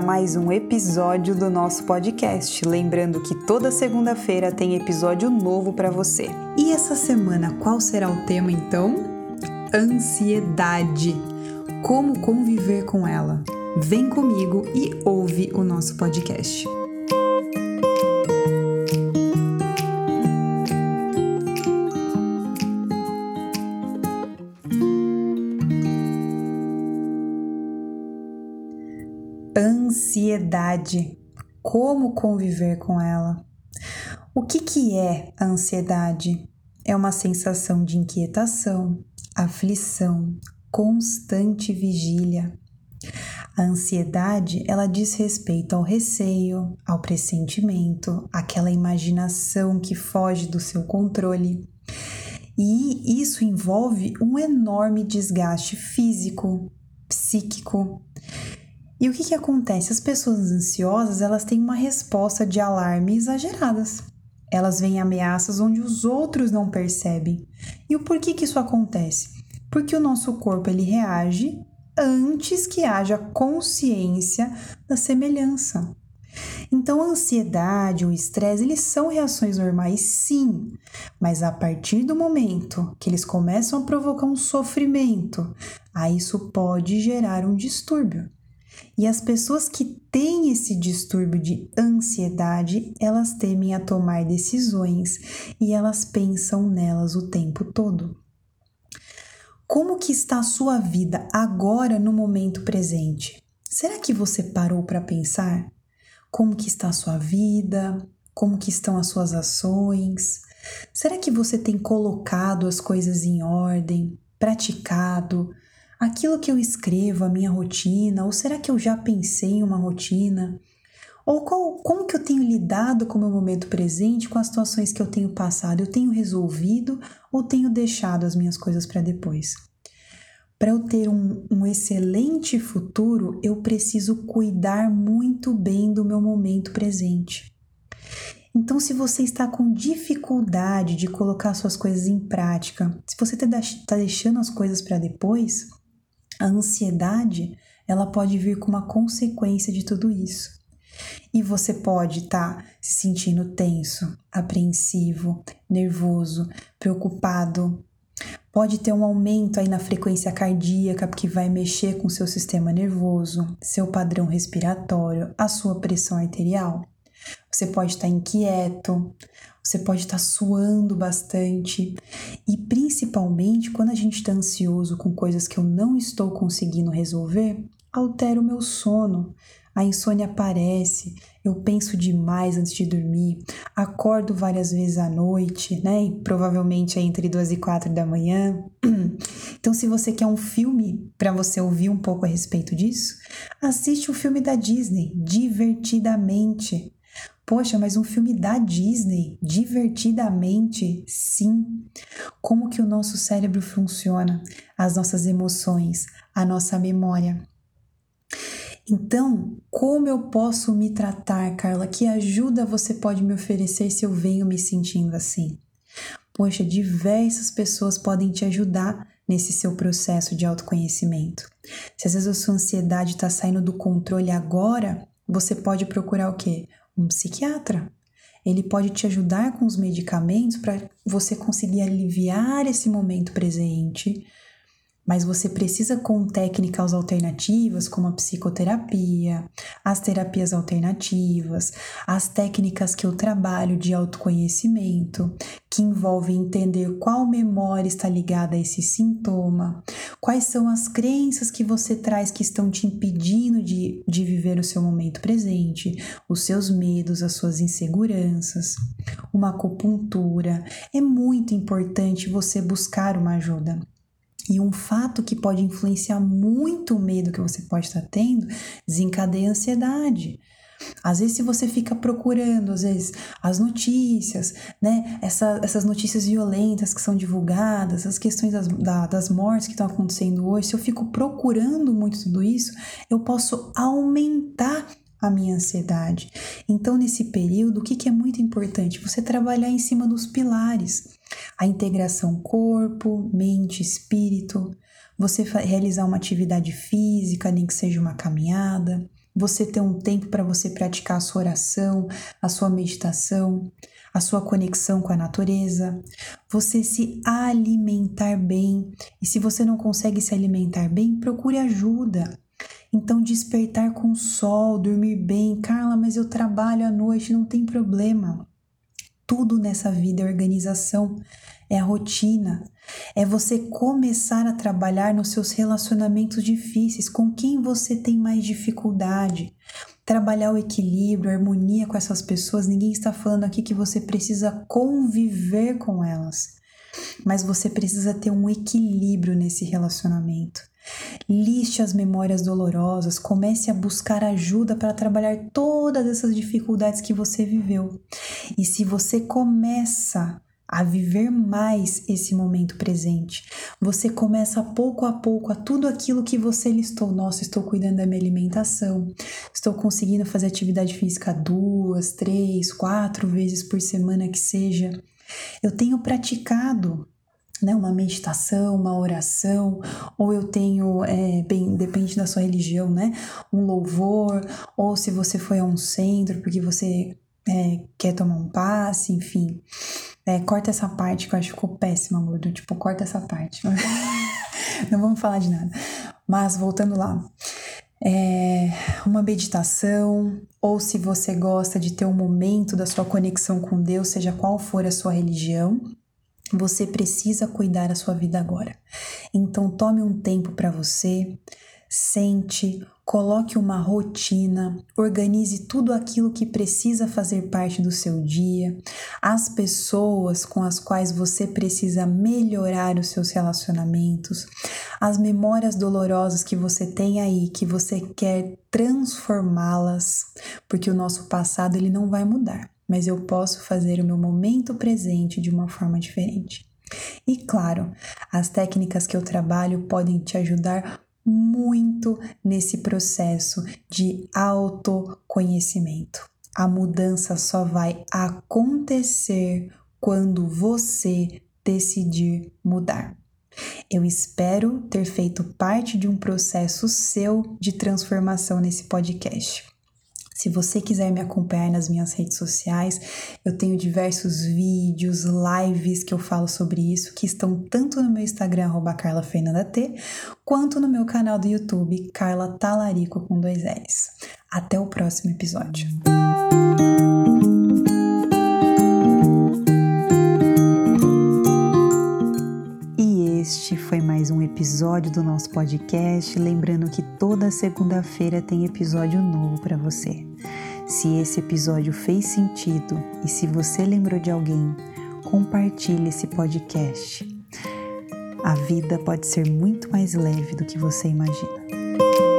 mais um episódio do nosso podcast. Lembrando que toda segunda-feira tem episódio novo para você. E essa semana, qual será o tema então? Ansiedade. Como conviver com ela? Vem comigo e ouve o nosso podcast. Ansiedade. Como conviver com ela? O que, que é a ansiedade? É uma sensação de inquietação, aflição, constante vigília. A ansiedade, ela diz respeito ao receio, ao pressentimento, aquela imaginação que foge do seu controle. E isso envolve um enorme desgaste físico, psíquico, e o que, que acontece? As pessoas ansiosas elas têm uma resposta de alarme exageradas. Elas veem ameaças onde os outros não percebem. E o porquê que isso acontece? Porque o nosso corpo ele reage antes que haja consciência da semelhança. Então, a ansiedade, o estresse, eles são reações normais, sim, mas a partir do momento que eles começam a provocar um sofrimento, aí isso pode gerar um distúrbio. E as pessoas que têm esse distúrbio de ansiedade, elas temem a tomar decisões e elas pensam nelas o tempo todo. Como que está a sua vida agora no momento presente? Será que você parou para pensar como que está a sua vida? Como que estão as suas ações? Será que você tem colocado as coisas em ordem, praticado, aquilo que eu escrevo, a minha rotina, ou será que eu já pensei em uma rotina? Ou qual, como que eu tenho lidado com o meu momento presente, com as situações que eu tenho passado? Eu tenho resolvido ou tenho deixado as minhas coisas para depois? Para eu ter um, um excelente futuro, eu preciso cuidar muito bem do meu momento presente. Então, se você está com dificuldade de colocar suas coisas em prática, se você está tá deixando as coisas para depois, a ansiedade, ela pode vir com uma consequência de tudo isso. E você pode estar tá se sentindo tenso, apreensivo, nervoso, preocupado. Pode ter um aumento aí na frequência cardíaca, que vai mexer com seu sistema nervoso, seu padrão respiratório, a sua pressão arterial. Você pode estar inquieto, você pode estar suando bastante e principalmente quando a gente está ansioso com coisas que eu não estou conseguindo resolver, altera o meu sono. A insônia aparece, eu penso demais antes de dormir, acordo várias vezes à noite, né? E provavelmente é entre duas e quatro da manhã. Então, se você quer um filme para você ouvir um pouco a respeito disso, assiste o um filme da Disney, divertidamente. Poxa, mas um filme da Disney, divertidamente, sim. Como que o nosso cérebro funciona, as nossas emoções, a nossa memória. Então, como eu posso me tratar, Carla? Que ajuda você pode me oferecer se eu venho me sentindo assim? Poxa, diversas pessoas podem te ajudar nesse seu processo de autoconhecimento. Se às vezes a sua ansiedade está saindo do controle agora, você pode procurar o quê? Um psiquiatra. Ele pode te ajudar com os medicamentos para você conseguir aliviar esse momento presente mas você precisa com técnicas alternativas como a psicoterapia, as terapias alternativas, as técnicas que eu trabalho de autoconhecimento, que envolvem entender qual memória está ligada a esse sintoma, quais são as crenças que você traz que estão te impedindo de, de viver o seu momento presente, os seus medos, as suas inseguranças, uma acupuntura. É muito importante você buscar uma ajuda. E um fato que pode influenciar muito o medo que você pode estar tendo desencadeia a ansiedade. Às vezes, se você fica procurando, às vezes, as notícias, né? Essa, essas notícias violentas que são divulgadas, as questões das, da, das mortes que estão acontecendo hoje, se eu fico procurando muito tudo isso, eu posso aumentar a minha ansiedade. Então, nesse período, o que, que é muito importante? Você trabalhar em cima dos pilares. A integração corpo, mente, espírito. Você realizar uma atividade física, nem que seja uma caminhada. você ter um tempo para você praticar a sua oração, a sua meditação, a sua conexão com a natureza, você se alimentar bem. E se você não consegue se alimentar bem, procure ajuda. Então, despertar com o sol, dormir bem. Carla, mas eu trabalho à noite, não tem problema. Tudo nessa vida é organização, é a rotina, é você começar a trabalhar nos seus relacionamentos difíceis, com quem você tem mais dificuldade. Trabalhar o equilíbrio, a harmonia com essas pessoas. Ninguém está falando aqui que você precisa conviver com elas, mas você precisa ter um equilíbrio nesse relacionamento. Liste as memórias dolorosas, comece a buscar ajuda para trabalhar todas essas dificuldades que você viveu. E se você começa a viver mais esse momento presente. Você começa pouco a pouco a tudo aquilo que você listou. Nossa, estou cuidando da minha alimentação, estou conseguindo fazer atividade física duas, três, quatro vezes por semana que seja. Eu tenho praticado né, uma meditação, uma oração, ou eu tenho, é, bem, depende da sua religião, né, um louvor, ou se você foi a um centro porque você é, quer tomar um passe, enfim. É, corta essa parte que eu acho que ficou péssima, gordo. Tipo, corta essa parte. Não vamos falar de nada. Mas voltando lá. É uma meditação, ou se você gosta de ter um momento da sua conexão com Deus, seja qual for a sua religião, você precisa cuidar da sua vida agora. Então tome um tempo para você, sente, coloque uma rotina, organize tudo aquilo que precisa fazer parte do seu dia, as pessoas com as quais você precisa melhorar os seus relacionamentos, as memórias dolorosas que você tem aí, que você quer transformá-las, porque o nosso passado ele não vai mudar mas eu posso fazer o meu momento presente de uma forma diferente. E claro, as técnicas que eu trabalho podem te ajudar muito nesse processo de autoconhecimento. A mudança só vai acontecer quando você decidir mudar. Eu espero ter feito parte de um processo seu de transformação nesse podcast. Se você quiser me acompanhar nas minhas redes sociais, eu tenho diversos vídeos, lives que eu falo sobre isso, que estão tanto no meu Instagram, carlafernandat, quanto no meu canal do YouTube, Carla Talarico com dois L's. Até o próximo episódio. Um episódio do nosso podcast. Lembrando que toda segunda-feira tem episódio novo para você. Se esse episódio fez sentido e se você lembrou de alguém, compartilhe esse podcast. A vida pode ser muito mais leve do que você imagina.